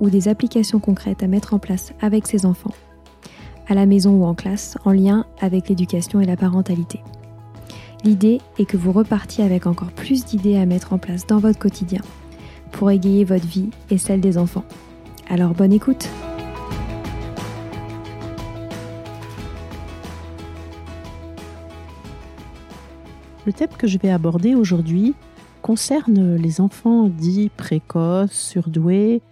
ou des applications concrètes à mettre en place avec ses enfants, à la maison ou en classe, en lien avec l'éducation et la parentalité. L'idée est que vous repartiez avec encore plus d'idées à mettre en place dans votre quotidien pour égayer votre vie et celle des enfants. Alors bonne écoute Le thème que je vais aborder aujourd'hui concerne les enfants dits précoces, surdoués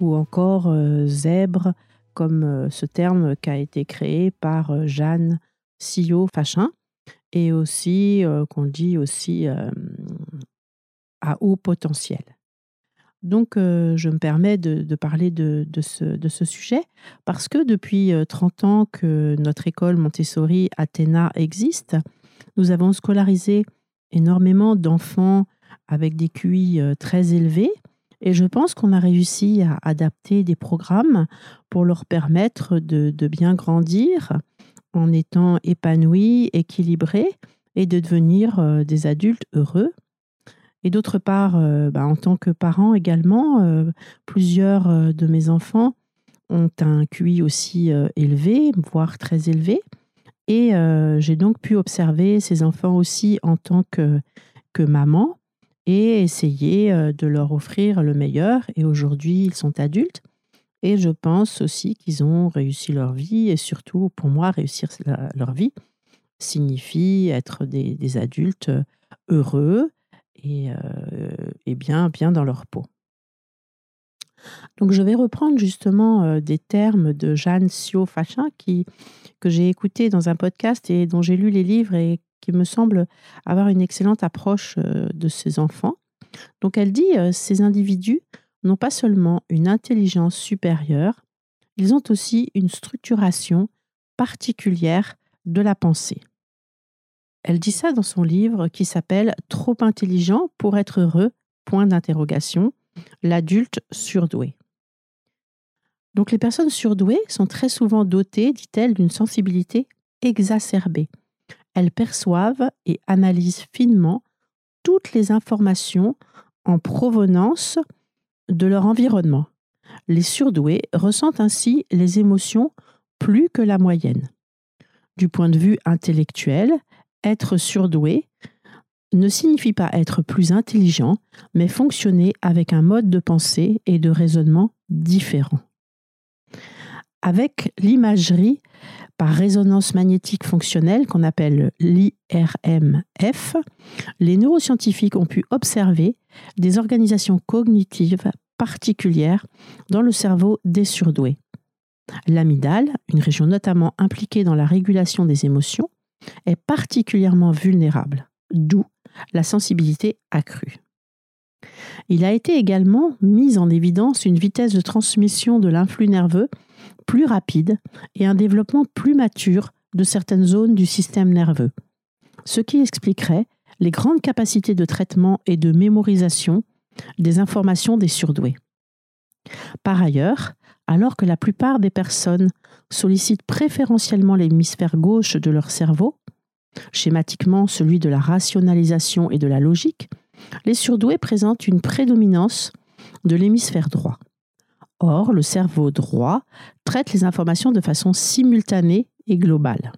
ou encore euh, zèbre, comme euh, ce terme qui a été créé par euh, Jeanne Sillot Fachin, et aussi qu'on dit aussi à haut potentiel. Donc, je me permets de, parler de, ce, de, ce, sujet parce que depuis 30 ans que notre école Montessori Athéna existe, nous avons scolarisé énormément d'enfants avec des QI très élevés et je pense qu'on a réussi à adapter des programmes pour leur permettre de, bien grandir en étant épanouis, équilibrés et de devenir euh, des adultes heureux. Et d'autre part, euh, bah, en tant que parent également, euh, plusieurs de mes enfants ont un QI aussi élevé, voire très élevé. Et j'ai donc pu observer ces enfants aussi en tant que, que maman et essayer euh, de leur offrir le meilleur. Et aujourd'hui, ils sont adultes. Et je pense aussi qu'ils ont réussi leur vie. Et surtout, pour moi, réussir leur vie signifie être des, adultes heureux et, euh, et, bien, bien dans leur peau. Donc, je vais reprendre justement euh, des termes de Jeanne Sio Fachin qui, que j'ai écouté dans un podcast et dont j'ai lu les livres et qui me semble avoir une excellente approche euh, de ces enfants. Donc elle dit, euh, ces individus n'ont pas seulement une intelligence supérieure, ils ont aussi une structuration particulière de la pensée. Elle dit ça dans son livre qui s'appelle Trop intelligent pour être heureux, point d'interrogation, l'adulte surdoué. Donc les personnes surdouées sont très souvent dotées, dit-elle, d'une sensibilité exacerbée elles perçoivent et analysent finement toutes les informations en provenance de leur environnement. Les surdoués ressentent ainsi les émotions plus que la moyenne. Du point de vue intellectuel, être surdoué ne signifie pas être plus intelligent, mais fonctionner avec un mode de pensée et de raisonnement différent. Avec l'imagerie par résonance magnétique fonctionnelle qu'on appelle l'IRMF, les neuroscientifiques ont pu observer des organisations cognitives particulières dans le cerveau des surdoués. L'amygdale, une région notamment impliquée dans la régulation des émotions, est particulièrement vulnérable, d'où la sensibilité accrue. Il a été également mis en évidence une vitesse de transmission de l'influx nerveux plus rapide et un développement plus mature de certaines zones du système nerveux, ce qui expliquerait les grandes capacités de traitement et de mémorisation des informations des surdoués. Par ailleurs, alors que la plupart des personnes sollicitent préférentiellement l'hémisphère gauche de leur cerveau, schématiquement celui de la rationalisation et de la logique, les surdoués présentent une prédominance de l'hémisphère droit. Or, le cerveau droit traite les informations de façon simultanée et globale.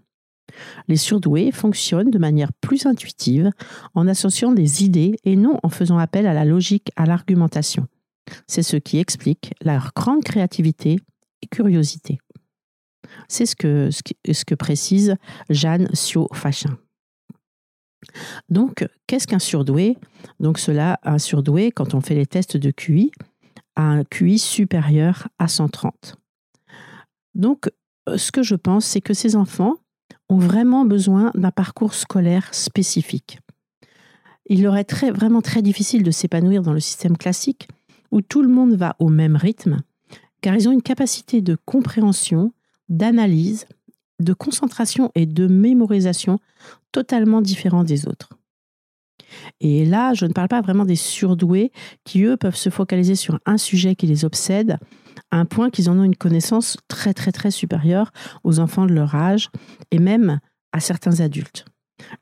Les surdoués fonctionnent de manière plus intuitive en associant des idées et non en faisant appel à la logique, à l'argumentation. C'est ce qui explique leur grande créativité et curiosité. C'est ce que, précise Jeanne Sio-Fachin. Donc, qu'est-ce qu'un surdoué? Donc, cela, un surdoué, quand on fait les tests de QI, a un QI supérieur à 130. Donc, ce que je pense, c'est que ces enfants ont vraiment besoin d'un parcours scolaire spécifique. Il leur est vraiment très difficile de s'épanouir dans le système classique où tout le monde va au même rythme, car ils ont une capacité de compréhension, d'analyse, de concentration et de mémorisation totalement différent des autres. Et là, je ne parle pas vraiment des surdoués qui, eux, peuvent se focaliser sur un sujet qui les obsède, à un point qu'ils en ont une connaissance très, très, très supérieure aux enfants de leur âge et même à certains adultes.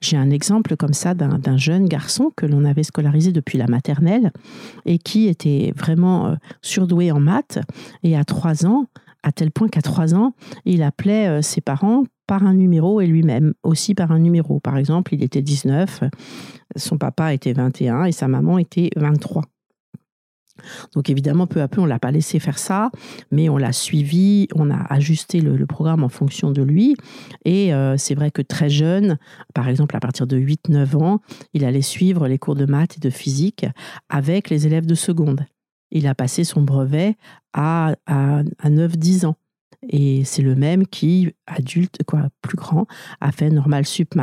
J'ai un exemple comme ça d'un jeune garçon que l'on avait scolarisé depuis la maternelle et qui était vraiment euh, surdoué en maths. Et à trois ans, à tel point qu'à trois ans, il appelait euh, ses parents par un numéro et lui-même aussi par un numéro. Par exemple, il était 19, son papa était 21 et sa maman était 23. Donc évidemment, peu à peu, on ne l'a pas laissé faire ça, mais on l'a suivi, on a ajusté le, programme en fonction de lui. Et euh, c'est vrai que très jeune, par exemple à partir de 8-9 ans, il allait suivre les cours de maths et de physique avec les élèves de seconde. Il a passé son brevet à, à, à 9-10 ans. Et c'est le même qui, adulte, quoi, plus grand, a fait normal sup.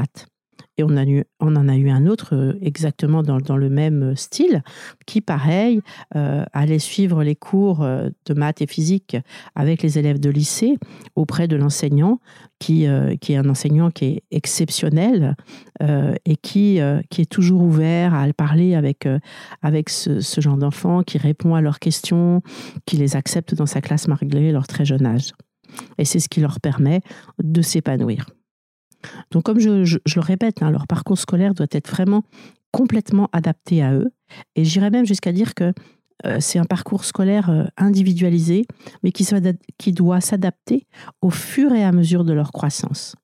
Et on, en a eu un autre euh, exactement dans, le même style, qui, pareil, euh, allait suivre les cours euh, de maths et physique avec les élèves de lycée auprès de l'enseignant, qui, est un enseignant qui est exceptionnel et qui, est toujours ouvert à parler avec, avec ce, ce genre d'enfants, qui répond à leurs questions, qui les accepte dans sa classe malgré leur très jeune âge. Et c'est ce qui leur permet de s'épanouir. Donc, comme je, le répète, hein, leur parcours scolaire doit être vraiment complètement adapté à eux. Et j'irais même jusqu'à dire que euh, c'est un parcours scolaire euh, individualisé, mais qui, doit s'adapter au fur et à mesure de leur croissance.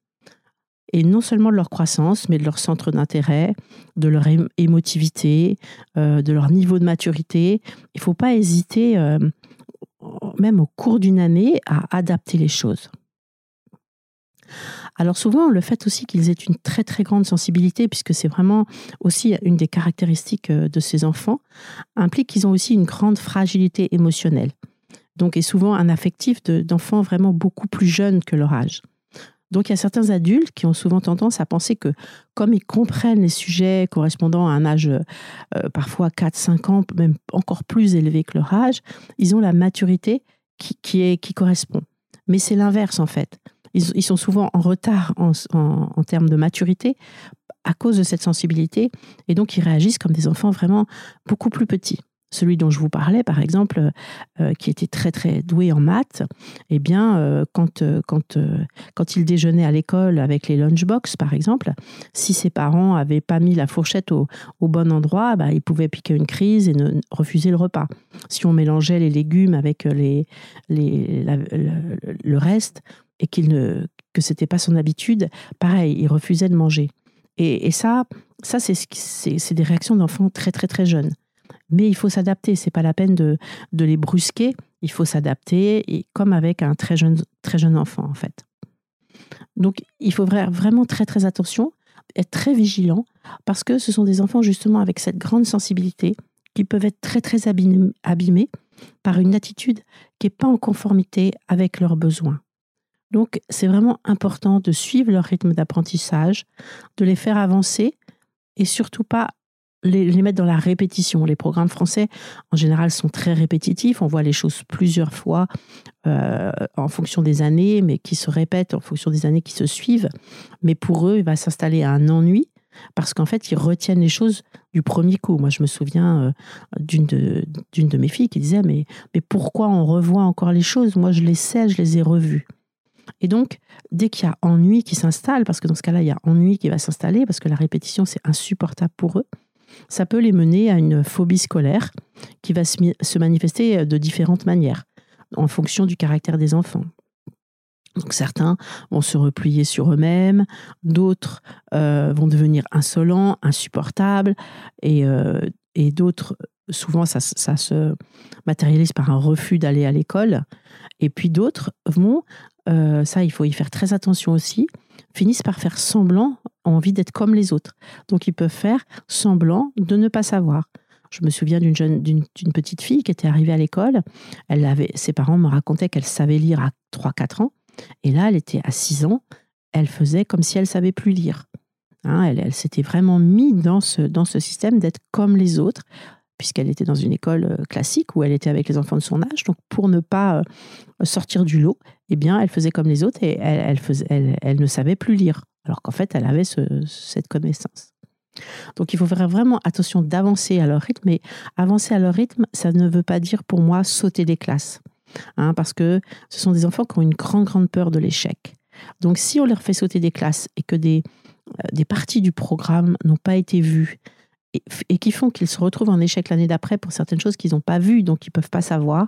Et non seulement de leur croissance, mais de leur centre d'intérêt, de leur émotivité, euh, de leur niveau de maturité. Il ne faut pas hésiter, même au cours d'une année, à adapter les choses. Alors souvent, le fait aussi qu'ils aient une très très grande sensibilité, puisque c'est vraiment aussi une des caractéristiques euh, de ces enfants, implique qu'ils ont aussi une grande fragilité émotionnelle. Donc, et souvent un affectif d'enfants vraiment beaucoup plus jeunes que leur âge. Donc il y a certains adultes qui ont souvent tendance à penser que comme ils comprennent les sujets correspondant à un âge euh, parfois 4-5 ans, même encore plus élevé que leur âge, ils ont la maturité qui, correspond. Mais c'est l'inverse en fait ils, sont souvent en retard en, termes de maturité à cause de cette sensibilité, et donc ils réagissent comme des enfants vraiment beaucoup plus petits. Celui dont je vous parlais, par exemple, euh, qui était très très doué en maths, eh bien, euh, quand, euh, quand, quand il déjeunait à l'école avec les lunchbox, par exemple, si ses parents n'avaient pas mis la fourchette au, bon endroit, bah, il pouvait piquer une crise et ne, refuser le repas. Si on mélangeait les légumes avec le reste, et qu'il ne que c'était pas son habitude, pareil, il refusait de manger. Et, ça, ça c'est c'est des réactions d'enfants très très très jeunes. Mais il faut s'adapter. C'est pas la peine de, de les brusquer. Il faut s'adapter, comme avec un très jeune très jeune enfant en fait. Donc il faut vraiment très très attention, être très vigilant parce que ce sont des enfants justement avec cette grande sensibilité qui peuvent être très très abîmés par une attitude qui n'est pas en conformité avec leurs besoins. Donc, c'est vraiment important de suivre leur rythme d'apprentissage, de les faire avancer et surtout pas les, mettre dans la répétition. Les programmes français, en général, sont très répétitifs. On voit les choses plusieurs fois euh, en fonction des années, mais qui se répètent en fonction des années qui se suivent. Mais pour eux, il va s'installer un ennui parce qu'en fait, ils retiennent les choses du premier coup. Moi, je me souviens euh, d'une de, mes filles qui disait mais, mais pourquoi on revoit encore les choses? Moi, je les sais, je les ai revues. Et donc, dès qu'il y a ennui qui s'installe, parce que dans ce cas-là, il y a ennui qui va s'installer, parce que la répétition, c'est insupportable pour eux, ça peut les mener à une phobie scolaire qui va se manifester de différentes manières, en fonction du caractère des enfants. Donc certains vont se replier sur eux-mêmes, d'autres euh, vont devenir insolents, insupportables, et, euh, et d'autres, souvent ça, ça, se matérialise par un refus d'aller à l'école, et puis d'autres vont, euh, ça il faut y faire très attention aussi, finissent par faire semblant, envie d'être comme les autres. Donc ils peuvent faire semblant de ne pas savoir. Je me souviens d'une jeune, d'une, petite fille qui était arrivée à l'école. Elle avait, ses parents me racontaient qu'elle savait lire à 3-4 ans. Et là, elle était à 6 ans. Elle faisait comme si elle savait plus lire. Hein, elle, elle s'était vraiment mise dans ce, dans ce système d'être comme les autres, puisqu'elle était dans une école euh, classique où elle était avec les enfants de son âge. Donc, pour ne pas euh, sortir du lot, eh bien, elle faisait comme les autres et elle, ne savait plus lire, alors qu'en fait, elle avait cette connaissance. Donc, il faut faire vraiment attention d'avancer à leur rythme. Mais avancer à leur rythme, ça ne veut pas dire pour moi sauter des classes. Hein, parce que ce sont des enfants qui ont une grande, grande peur de l'échec. Donc, si on leur fait sauter des classes et que des, euh, des parties du programme n'ont pas été vues, et, qui font qu'ils se retrouvent en échec l'année d'après pour certaines choses qu'ils n'ont pas vues, donc ils ne peuvent pas savoir,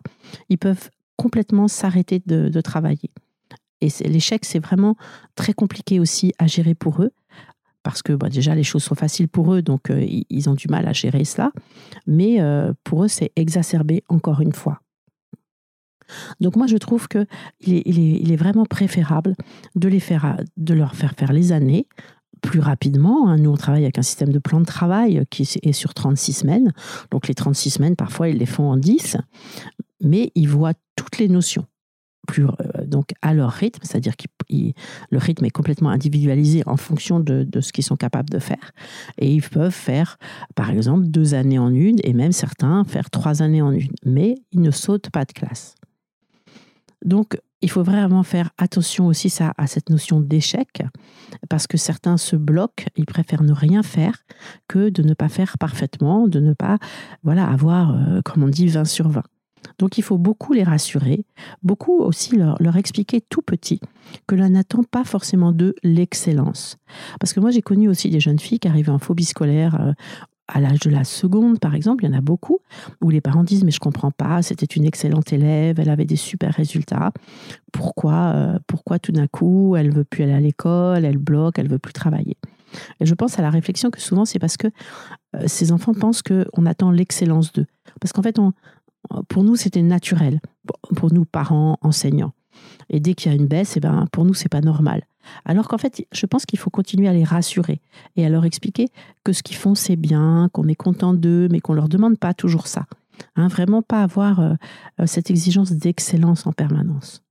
ils peuvent complètement s'arrêter de, travailler. Et l'échec, c'est vraiment très compliqué aussi à gérer pour eux, parce que bah, déjà, les choses sont faciles pour eux, donc euh, ils ont du mal à gérer cela, mais euh, pour eux, c'est exacerbé encore une fois. Donc moi, je trouve qu'il est, est, vraiment préférable de, les faire, de leur faire faire les années, plus rapidement. Hein. Nous, on travaille avec un système de plan de travail qui est sur 36 semaines. Donc les 36 semaines, parfois, ils les font en 10, mais ils voient toutes les notions. Euh, donc à leur rythme, c'est-à-dire que le rythme est complètement individualisé en fonction de, de ce qu'ils sont capables de faire. Et ils peuvent faire, par exemple, deux années en une, et même certains faire trois années en une. Mais ils ne sautent pas de classe. Donc, il faut vraiment faire attention aussi à cette notion d'échec, parce que certains se bloquent, ils préfèrent ne rien faire que de ne pas faire parfaitement, de ne pas voilà, avoir, euh, comme on dit, 20 sur 20. Donc il faut beaucoup les rassurer, beaucoup aussi leur, expliquer tout petit que l'on n'attend pas forcément de l'excellence. Parce que moi j'ai connu aussi des jeunes filles qui arrivaient en phobie scolaire euh, à l'âge de la seconde, par exemple, il y en a beaucoup, où les parents disent, mais je comprends pas, c'était une excellente élève, elle avait des super résultats. Pourquoi, euh, pourquoi tout d'un coup, elle veut plus aller à l'école, elle bloque, elle veut plus travailler? Et je pense à la réflexion que souvent, c'est parce que euh, ces enfants pensent qu'on attend l'excellence d'eux. Parce qu'en fait, pour nous, c'était naturel, pour nous, parents, enseignants. Et dès qu'il y a une baisse, eh ben, pour nous, c'est pas normal. Alors qu'en fait, je pense qu'il faut continuer à les rassurer et à leur expliquer que ce qu'ils font, c'est bien, qu'on est content d'eux, mais qu'on ne leur demande pas toujours ça. Hein, vraiment pas avoir euh, euh, cette exigence d'excellence en permanence.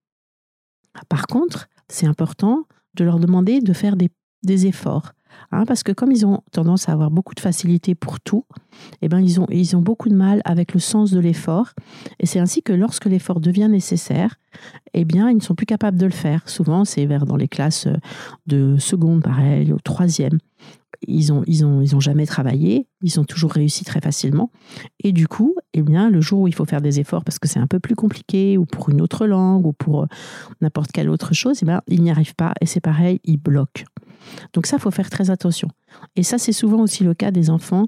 Par contre, c'est important de leur demander de faire des efforts, Hein, parce que comme ils ont tendance à avoir beaucoup de facilité pour tout, eh ben ils, ont, ils ont beaucoup de mal avec le sens de l'effort. Et c'est ainsi que lorsque l'effort devient nécessaire, eh bien, ils ne sont plus capables de le faire. Souvent, c'est vers dans les classes de seconde, pareil, au troisième. Ils ont, ils ont, ils ont jamais travaillé, ils ont toujours réussi très facilement. Et du coup, eh bien, le jour où il faut faire des efforts parce que c'est un peu plus compliqué, ou pour une autre langue, ou pour euh, n'importe quelle autre chose, eh bien, ils n'y arrivent pas. Et c'est pareil, ils bloquent. Donc ça, faut faire très attention. Et ça, c'est souvent aussi le cas des enfants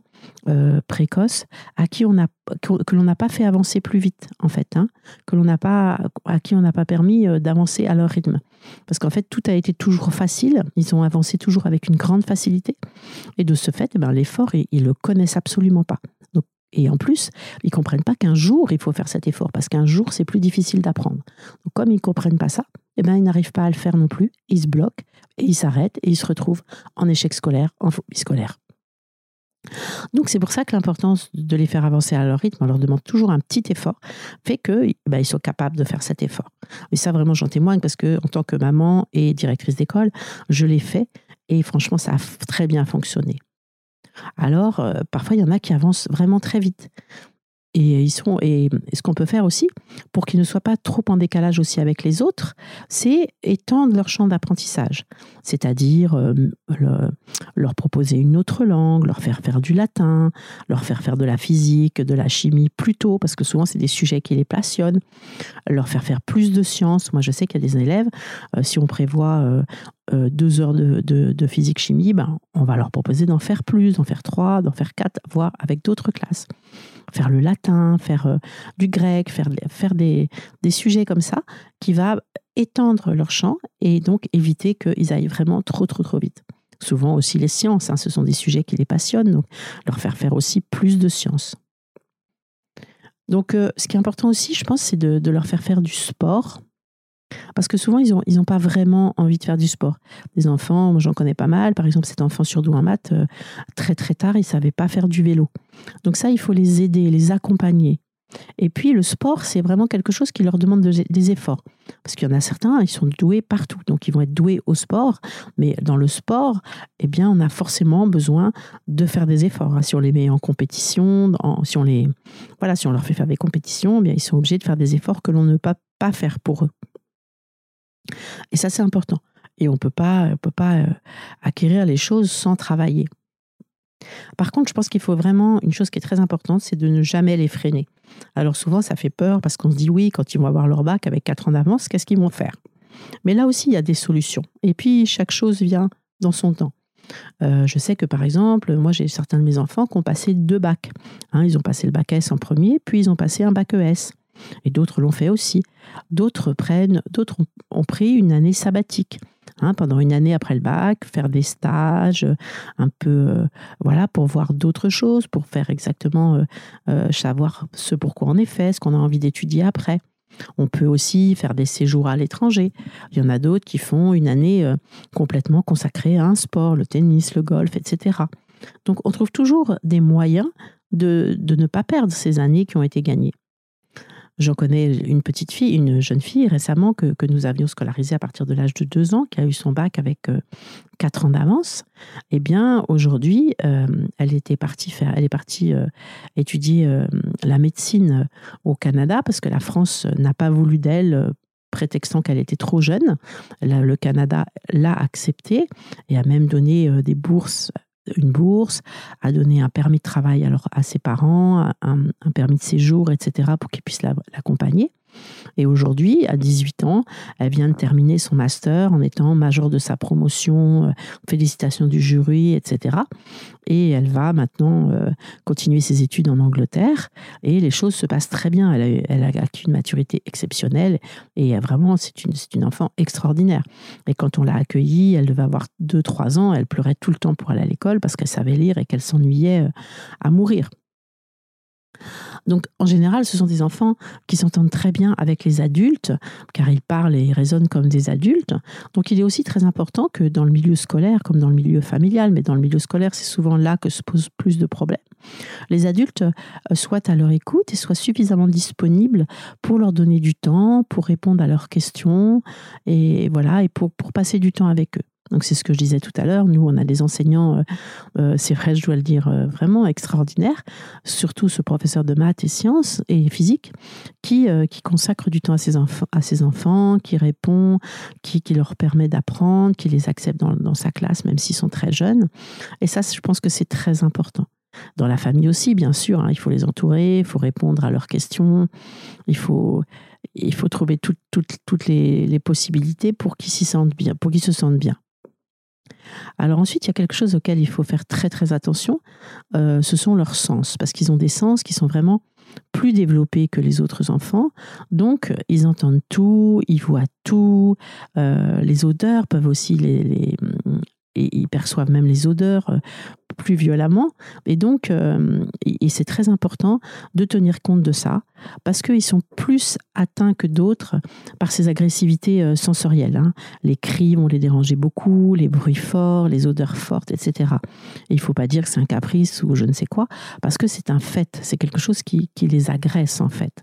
euh, précoces à qui on a, que, l'on n'a pas fait avancer plus vite, en fait, hein, que l'on n'a pas, à qui on n'a pas permis euh, d'avancer à leur rythme. Parce qu'en fait, tout a été toujours facile. Ils ont avancé toujours avec une grande facilité. Et de ce fait, eh ben, l'effort, ils, ne le connaissent absolument pas. Et en plus, ils comprennent pas qu'un jour, il faut faire cet effort, parce qu'un jour, c'est plus difficile d'apprendre. Donc, comme ils comprennent pas ça, eh ben, ils n'arrivent pas à le faire non plus. Ils se bloquent et ils s'arrêtent et ils se retrouvent en échec scolaire, en phobie scolaire. Donc c'est pour ça que l'importance de les faire avancer à leur rythme, on leur demande toujours un petit effort, fait qu'ils ben, sont capables de faire cet effort. Et ça vraiment j'en témoigne parce que en tant que maman et directrice d'école, je l'ai fait et franchement ça a très bien fonctionné. Alors, euh, parfois, il y en a qui avancent vraiment très vite. Et ils sont et ce qu'on peut faire aussi pour qu'ils ne soient pas trop en décalage aussi avec les autres, c'est étendre leur champ d'apprentissage, c'est-à-dire euh, leur proposer une autre langue, leur faire faire du latin, leur faire faire de la physique, de la chimie plus tôt parce que souvent c'est des sujets qui les passionnent, leur faire faire plus de sciences. Moi je sais qu'il y a des élèves, euh, si on prévoit euh, deux heures de, de physique chimie, ben, on va leur proposer d'en faire plus, d'en faire trois, d'en faire quatre, voire avec d'autres classes faire le latin, faire euh, du grec, faire, des, sujets comme ça, qui va étendre leur champ et donc éviter qu'ils aillent vraiment trop, trop, trop vite. Souvent aussi les sciences, hein, ce sont des sujets qui les passionnent, donc leur faire faire aussi plus de sciences. Donc euh, ce qui est important aussi, je pense, c'est de leur faire faire du sport. Parce que souvent, ils n'ont ils ont pas vraiment envie de faire du sport. Des enfants, j'en connais pas mal. Par exemple, cet enfant surdoué en maths, euh, très très tard, il savait pas faire du vélo. Donc ça, il faut les aider, les accompagner. Et puis le sport, c'est vraiment quelque chose qui leur demande des efforts. Parce qu'il y en a certains, ils sont doués partout. Donc ils vont être doués au sport. Mais dans le sport, eh bien, on a forcément besoin de faire des efforts. Si on les met en compétition, si, on les, voilà, si on leur fait faire des compétitions, eh bien, ils sont obligés de faire des efforts que l'on ne peut pas faire pour eux. Et ça, c'est important. Et on ne peut pas, euh, acquérir les choses sans travailler. Par contre, je pense qu'il faut vraiment, une chose qui est très importante, c'est de ne jamais les freiner. Alors souvent, ça fait peur parce qu'on se dit oui, quand ils vont avoir leur bac avec 4 ans d'avance, qu'est-ce qu'ils vont faire? Mais là aussi, il y a des solutions. Et puis, chaque chose vient dans son temps. Euh, je sais que par exemple, moi j'ai certains de mes enfants qui ont passé deux bacs. Hein, ils ont passé le bac S en premier, puis ils ont passé un bac ES. Et d'autres l'ont fait aussi. D'autres prennent, d'autres ont, pris une année sabbatique. Hein, pendant une année après le bac, faire des stages, un peu, euh, voilà, pour voir d'autres choses, pour faire exactement euh, euh, savoir ce pourquoi on est fait, ce qu'on a envie d'étudier après. On peut aussi faire des séjours à l'étranger. Il y en a d'autres qui font une année complètement consacrée à un sport, le tennis, le golf, etc. Donc on trouve toujours des moyens de ne pas perdre ces années qui ont été gagnées. J'en connais une petite fille, une jeune fille récemment que, nous avions scolarisée à partir de l'âge de deux ans, qui a eu son bac avec euh, quatre ans d'avance. Eh bien, aujourd'hui, euh, elle était partie faire, elle est partie euh, étudier la médecine au Canada parce que la France n'a pas voulu d'elle prétextant qu'elle était trop jeune. Le Canada l'a acceptée et a même donné des bourses une bourse, a donné un permis de travail alors à ses parents, un, permis de séjour, etc., pour qu'ils puissent l'accompagner. Et aujourd'hui, à 18 ans, elle vient de terminer son master en étant major de sa promotion, euh, félicitations du jury, etc. Et elle va maintenant euh, continuer ses études en Angleterre. Et les choses se passent très bien. Elle a, acquis une maturité exceptionnelle. Et vraiment, c'est une, une enfant extraordinaire. Et quand on l'a accueillie, elle devait avoir 2-3 ans. Elle pleurait tout le temps pour aller à l'école parce qu'elle savait lire et qu'elle s'ennuyait euh, à mourir. Donc, en général, ce sont des enfants qui s'entendent très bien avec les adultes, car ils parlent et raisonnent comme des adultes. Donc, il est aussi très important que dans le milieu scolaire, comme dans le milieu familial, mais dans le milieu scolaire, c'est souvent là que se posent plus de problèmes, les adultes euh, soient à leur écoute et soient suffisamment disponibles pour leur donner du temps, pour répondre à leurs questions, et voilà, et pour passer du temps avec eux. Donc c'est ce que je disais tout à l'heure. Nous, on a des enseignants, euh, euh, c'est vrai, je dois le dire, euh, vraiment extraordinaires. Surtout ce professeur de maths et sciences et physique qui, qui consacre du temps à ses, enfants, à ses enfants, qui répond, qui, qui leur permet d'apprendre, qui les accepte dans, dans sa classe, même s'ils sont très jeunes. Et ça, je pense que c'est très important. Dans la famille aussi, bien sûr, hein, il faut les entourer, il faut répondre à leurs questions, il faut, il faut trouver toutes les, les possibilités pour qu'ils pour qu'ils se sentent bien. Alors ensuite, il y a quelque chose auquel il faut faire très très attention, euh, ce sont leurs sens, parce qu'ils ont des sens qui sont vraiment plus développés que les autres enfants. Donc, ils entendent tout, ils voient tout. Euh, les odeurs peuvent aussi les, et ils perçoivent même les odeurs euh, plus violemment. Et donc, euh, et c'est très important de tenir compte de ça, parce qu'ils sont plus atteints que d'autres par ces agressivités euh, sensorielles. Hein. Les cris vont les déranger beaucoup, les bruits forts, les odeurs fortes, etc. il ne faut pas dire que c'est un caprice ou je ne sais quoi, parce que c'est un fait, c'est quelque chose qui, qui les agresse en fait.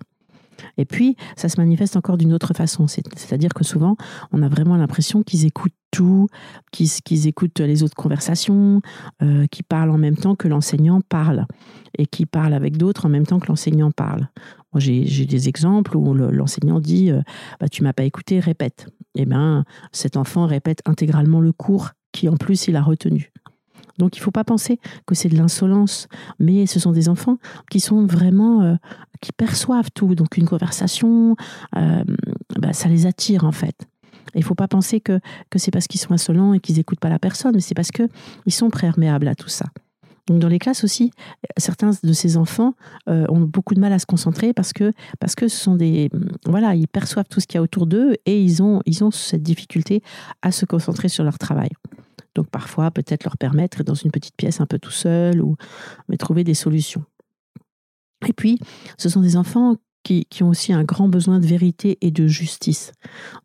Et puis, ça se manifeste encore d'une autre façon. C'est-à-dire que souvent, on a vraiment l'impression qu'ils écoutent tout, qu'ils écoutent les autres conversations, euh, qui parlent en même temps que l'enseignant parle et qui parlent avec d'autres en même temps que l'enseignant parle. Moi, j'ai des exemples où l'enseignant dit euh, bah, Tu m'as pas écouté, répète. Eh bien, cet enfant répète intégralement le cours qui, en plus, il a retenu. Donc il ne faut pas penser que c'est de l'insolence, mais ce sont des enfants qui sont vraiment, euh, qui perçoivent tout. Donc une conversation, euh, bah, ça les attire en fait. Il ne faut pas penser que, que c'est parce qu'ils sont insolents et qu'ils n'écoutent pas la personne, mais c'est parce qu'ils sont perméables à tout ça. Donc dans les classes aussi, certains de ces enfants euh, ont beaucoup de mal à se concentrer parce que, parce que ce sont des... Voilà, ils perçoivent tout ce qu'il y a autour d'eux et ils ont, ils ont cette difficulté à se concentrer sur leur travail. Donc parfois, peut-être leur permettre dans une petite pièce un peu tout seul, ou mais trouver des solutions. Et puis, ce sont des enfants qui, qui, ont aussi un grand besoin de vérité et de justice.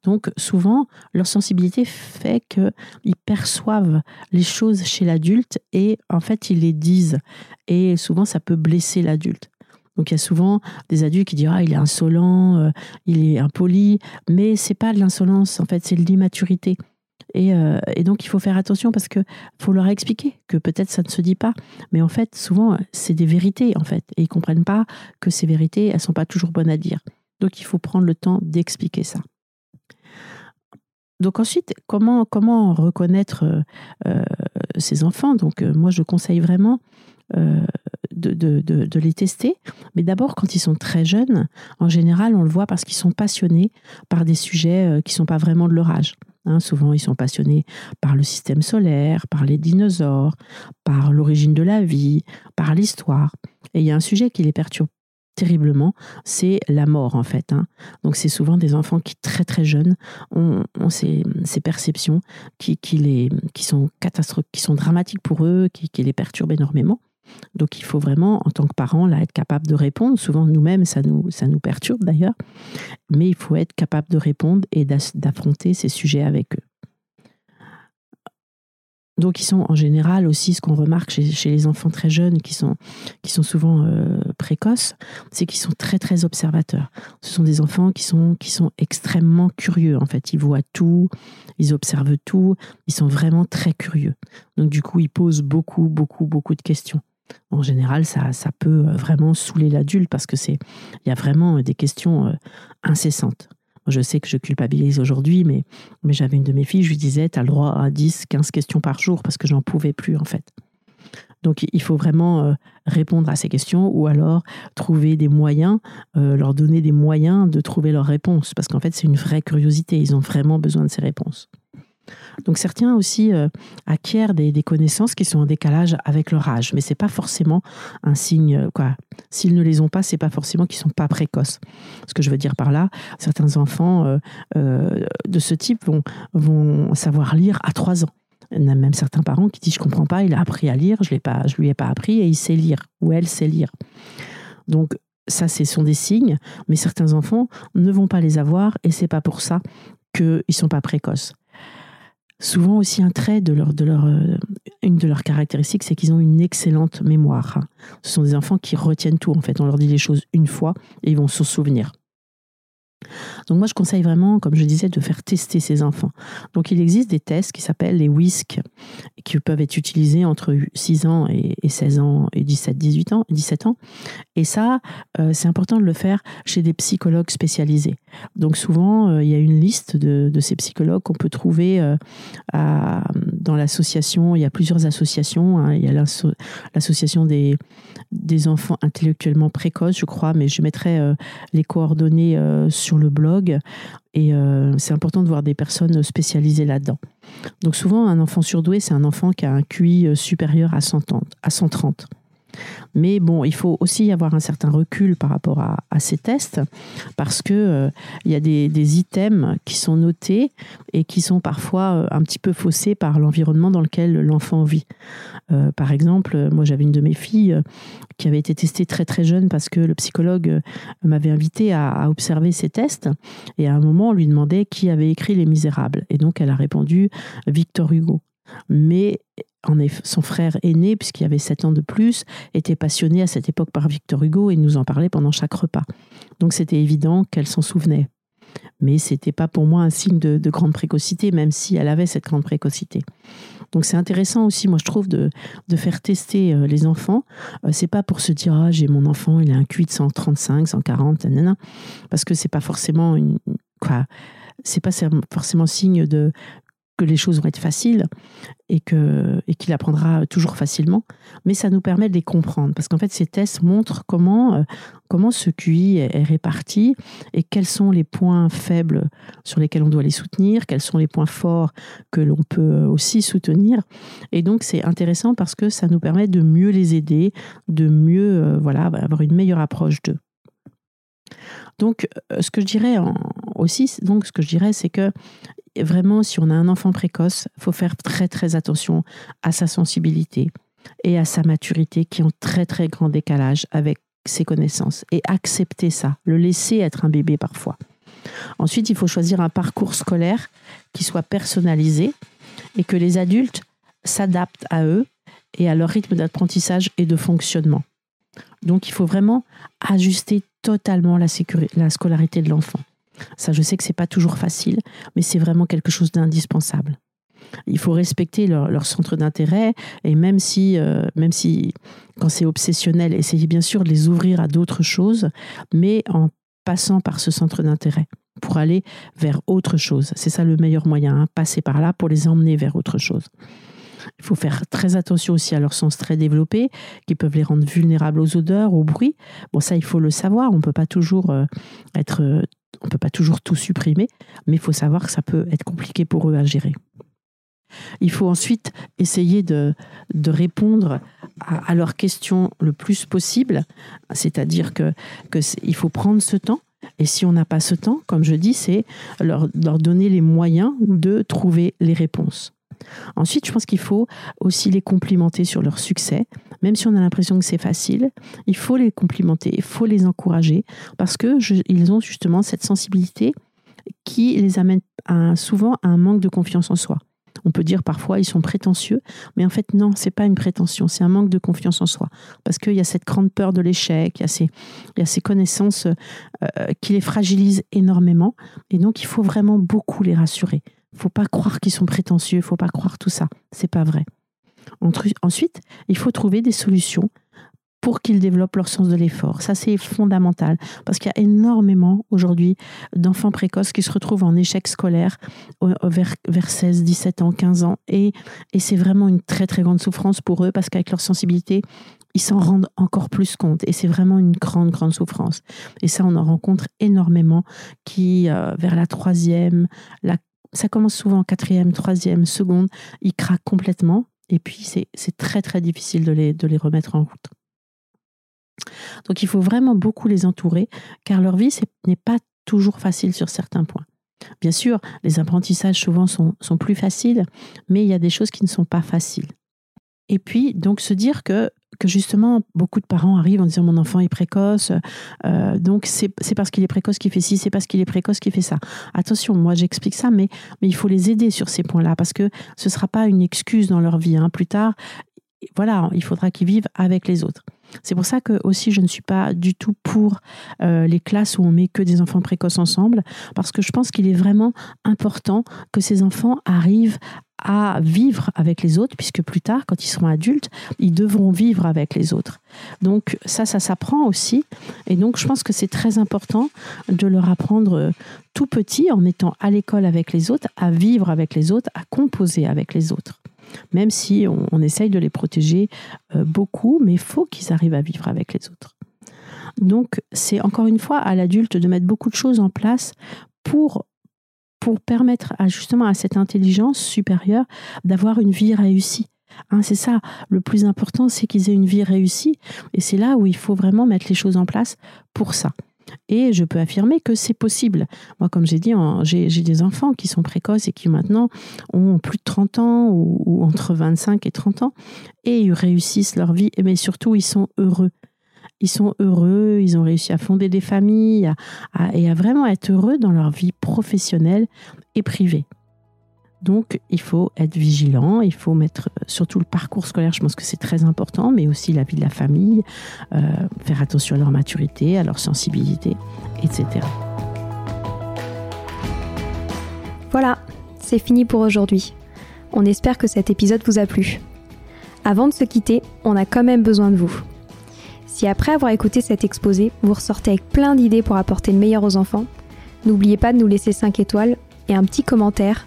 Donc souvent, leur sensibilité fait qu'ils perçoivent les choses chez l'adulte et en fait, ils les disent. Et souvent, ça peut blesser l'adulte. Donc il y a souvent des adultes qui disent ah il est insolent, euh, il est impoli, mais c'est pas de l'insolence en fait, c'est de l'immaturité. Euh, et, donc, il faut faire attention parce que faut leur expliquer que peut-être ça ne se dit pas. Mais en fait, souvent, c'est des vérités, en fait. Et ils comprennent pas que ces vérités, elles sont pas toujours bonnes à dire. Donc, il faut prendre le temps d'expliquer ça. Donc ensuite, comment, comment reconnaître euh, euh, ces enfants? Donc moi, je conseille vraiment de, de, de, les tester. Mais d'abord, quand ils sont très jeunes, en général, on le voit parce qu'ils sont passionnés par des sujets qui ne sont pas vraiment de leur âge. Hein, souvent, ils sont passionnés par le système solaire, par les dinosaures, par l'origine de la vie, par l'histoire. Et il y a un sujet qui les perturbe terriblement, c'est la mort en fait. Hein. Donc c'est souvent des enfants qui très très jeunes ont, ces, perceptions qui, les, qui, sont qui sont dramatiques pour eux, qui les perturbent énormément. Donc il faut vraiment, en tant que parent, là, être capable de répondre. Souvent, nous-mêmes, ça nous, ça nous perturbe d'ailleurs, mais il faut être capable de répondre et d'affronter ces sujets avec eux. Donc ils sont en général aussi, ce qu'on remarque chez, les enfants très jeunes, qui sont, qui sont souvent euh, précoces, c'est qu'ils sont très très observateurs. Ce sont des enfants qui sont, qui sont extrêmement curieux. En fait, ils voient tout, ils observent tout, ils sont vraiment très curieux. Donc du coup, ils posent beaucoup, beaucoup, beaucoup de questions en général, ça, ça peut euh, vraiment saouler l'adulte parce que c'est, il y a vraiment des questions euh, incessantes. Je sais que je culpabilise aujourd'hui, mais, mais j'avais une de mes filles, je lui disais, tu as le droit à 10, 15 questions par jour parce que j'en pouvais plus en fait. Donc il faut vraiment euh, répondre à ces questions ou alors trouver des moyens, leur donner des moyens de trouver leurs réponses parce qu'en fait c'est une vraie curiosité, ils ont vraiment besoin de ces réponses. Donc certains aussi euh, acquièrent des, connaissances qui sont en décalage avec leur âge, mais c'est pas forcément un signe euh, quoi. S'ils ne les ont pas, c'est pas forcément qu'ils sont pas précoces. Ce que je veux dire par là, certains enfants euh, de ce type vont, savoir lire à 3 ans. Il y a même certains parents qui disent je comprends pas, il a appris à lire, je l'ai pas, je lui ai pas appris et il sait lire ou elle sait lire. Donc ça, ce sont des signes, mais certains enfants ne vont pas les avoir et c'est pas pour ça qu'ils sont pas précoces souvent aussi un trait de leur, euh, une de leurs caractéristiques, c'est qu'ils ont une excellente mémoire. Ce sont des enfants qui retiennent tout. En fait, on leur dit les choses une fois et ils vont s'en souvenir. Donc moi, je conseille vraiment, comme je disais, de faire tester ces enfants. Donc il existe des tests qui s'appellent les WISC, qui peuvent être utilisés entre 6 ans et 16 ans et 17, 18 ans, 17 ans. Et ça, euh, c'est important de le faire chez des psychologues spécialisés. Donc souvent, euh, il y a une liste de, ces psychologues qu'on peut trouver euh, dans l'association. Il y a plusieurs associations. Hein. Il y a l'association des, des enfants intellectuellement précoces, je crois, mais je mettrai les coordonnées sur le blog. Et euh, c'est important de voir des personnes spécialisées là-dedans. Donc souvent, un enfant surdoué, c'est un enfant qui a un QI euh, supérieur à 130. À 130. Mais bon, il faut aussi avoir un certain recul par rapport à, ces tests, parce que euh, il y a des, items qui sont notés et qui sont parfois euh, un petit peu faussés par l'environnement dans lequel l'enfant vit. Euh, par exemple, moi j'avais une de mes filles qui avait été testée très très jeune parce que le psychologue m'avait invité à, à observer ses tests et à un moment on lui demandait qui avait écrit Les Misérables et donc elle a répondu Victor Hugo. Mais son frère aîné, puisqu'il avait 7 ans de plus, était passionné à cette époque par Victor Hugo et nous en parlait pendant chaque repas. Donc c'était évident qu'elle s'en souvenait. mais c'était pas pour moi un signe de, grande précocité, même si elle avait cette grande précocité. Donc c'est intéressant aussi, moi je trouve, de, faire tester euh, les enfants. Euh, c'est pas pour se dire ah j'ai mon enfant, il a un QI de 135, 140, nanana, parce que c'est pas forcément une quoi, c'est pas forcément signe de que les choses vont être faciles et que et qu'il apprendra toujours facilement, mais ça nous permet de les comprendre parce qu'en fait ces tests montrent comment euh, comment ce QI est, réparti et quels sont les points faibles sur lesquels on doit les soutenir, quels sont les points forts que l'on peut aussi soutenir et donc c'est intéressant parce que ça nous permet de mieux les aider, de mieux euh, voilà avoir une meilleure approche d'eux. Donc, euh, ce que je dirais aussi, donc ce que je dirais, c'est que vraiment, si on a un enfant précoce, il faut faire très très attention à sa sensibilité et à sa maturité qui ont très très grand décalage avec ses connaissances et accepter ça, le laisser être un bébé parfois. Ensuite, il faut choisir un parcours scolaire qui soit personnalisé et que les adultes s'adaptent à eux et à leur rythme d'apprentissage et de fonctionnement. Donc, il faut vraiment ajuster totalement la, la scolarité de l'enfant. Ça, je sais que c'est pas toujours facile, mais c'est vraiment quelque chose d'indispensable. Il faut respecter leur, centre d'intérêt et même si, euh, même si quand c'est obsessionnel, essayer bien sûr de les ouvrir à d'autres choses, mais en passant par ce centre d'intérêt pour aller vers autre chose. C'est ça le meilleur moyen, hein, passer par là pour les emmener vers autre chose. Il faut faire très attention aussi à leur sens très développé, qui peuvent les rendre vulnérables aux odeurs, aux bruits. Bon, ça, il faut le savoir. On ne peut pas toujours euh, être, on peut pas toujours tout supprimer, mais il faut savoir que ça peut être compliqué pour eux à gérer. Il faut ensuite essayer de, répondre à, leurs questions le plus possible, c'est-à-dire que, que il faut prendre ce temps. Et si on n'a pas ce temps, comme je dis, c'est leur donner les moyens de trouver les réponses. Ensuite, je pense qu'il faut aussi les complimenter sur leur succès, même si on a l'impression que c'est facile. Il faut les complimenter, il faut les encourager parce que ils ont justement cette sensibilité qui les amène souvent à un manque de confiance en soi. On peut dire parfois ils sont prétentieux, mais en fait non, c'est pas une prétention, c'est un manque de confiance en soi, parce qu'il y a cette grande peur de l'échec, il, y a ces, connaissances euh, qui les fragilisent énormément, et donc il faut vraiment beaucoup les rassurer faut pas croire qu'ils sont prétentieux, faut pas croire tout ça. C'est pas vrai. Ensuite, il faut trouver des solutions pour qu'ils développent leur sens de l'effort. Ça, c'est fondamental parce qu'il y a énormément aujourd'hui d'enfants précoces qui se retrouvent en échec scolaire vers, vers 16, 17 ans, 15 ans. Et, et c'est vraiment une très, très grande souffrance pour eux parce qu'avec leur sensibilité, ils s'en rendent encore plus compte. Et c'est vraiment une grande, grande souffrance. Et ça, on en rencontre énormément qui, euh, vers la troisième, la ça commence souvent en quatrième, troisième, seconde, ils craquent complètement. Et puis, c'est très, très difficile de les, remettre en route. Donc, il faut vraiment beaucoup les entourer, car leur vie n'est pas toujours facile sur certains points. Bien sûr, les apprentissages souvent sont plus faciles, mais il y a des choses qui ne sont pas faciles. Et puis, donc, se dire que justement, beaucoup de parents arrivent en disant mon enfant est précoce, euh, donc c'est parce qu'il est précoce qu'il fait ci, c'est parce qu'il est précoce qu'il fait ça. Attention, moi j'explique ça, mais, mais il faut les aider sur ces points-là, parce que ce ne sera pas une excuse dans leur vie. Hein. Plus tard, voilà, il faudra qu'ils vivent avec les autres. C'est pour ça que aussi je ne suis pas du tout pour euh, les classes où on met que des enfants précoces ensemble, parce que je pense qu'il est vraiment important que ces enfants arrivent à vivre avec les autres, puisque plus tard, quand ils seront adultes, ils devront vivre avec les autres. Donc ça, ça s'apprend aussi. Et donc je pense que c'est très important de leur apprendre euh, tout petit, en étant à l'école avec les autres, à vivre avec les autres, à composer avec les autres. Même si on, essaye de les protéger euh, beaucoup, mais il faut qu'ils arrivent à vivre avec les autres. Donc c'est encore une fois à l'adulte de mettre beaucoup de choses en place pour pour permettre à, justement à cette intelligence supérieure d'avoir une vie réussie. Hein, c'est ça, le plus important, c'est qu'ils aient une vie réussie. Et c'est là où il faut vraiment mettre les choses en place pour ça. Et je peux affirmer que c'est possible. Moi, comme j'ai dit, j'ai des enfants qui sont précoces et qui maintenant ont plus de 30 ans ou, entre 25 et 30 ans et ils réussissent leur vie, mais surtout, ils sont heureux ils sont heureux, ils ont réussi à fonder des familles et à vraiment être heureux dans leur vie professionnelle et privée. Donc, il faut être vigilant, il faut mettre euh, surtout le parcours scolaire, je pense que c'est très important, mais aussi la vie de la famille, euh, faire attention à leur maturité, à leur sensibilité, etc. c'est fini pour aujourd'hui. On espère que cet épisode vous a plu. Avant de se quitter, on a quand même besoin de vous. Si après avoir écouté cet exposé, vous ressortez avec plein d'idées pour apporter le meilleur aux enfants, n'oubliez pas de nous laisser 5 étoiles et un petit commentaire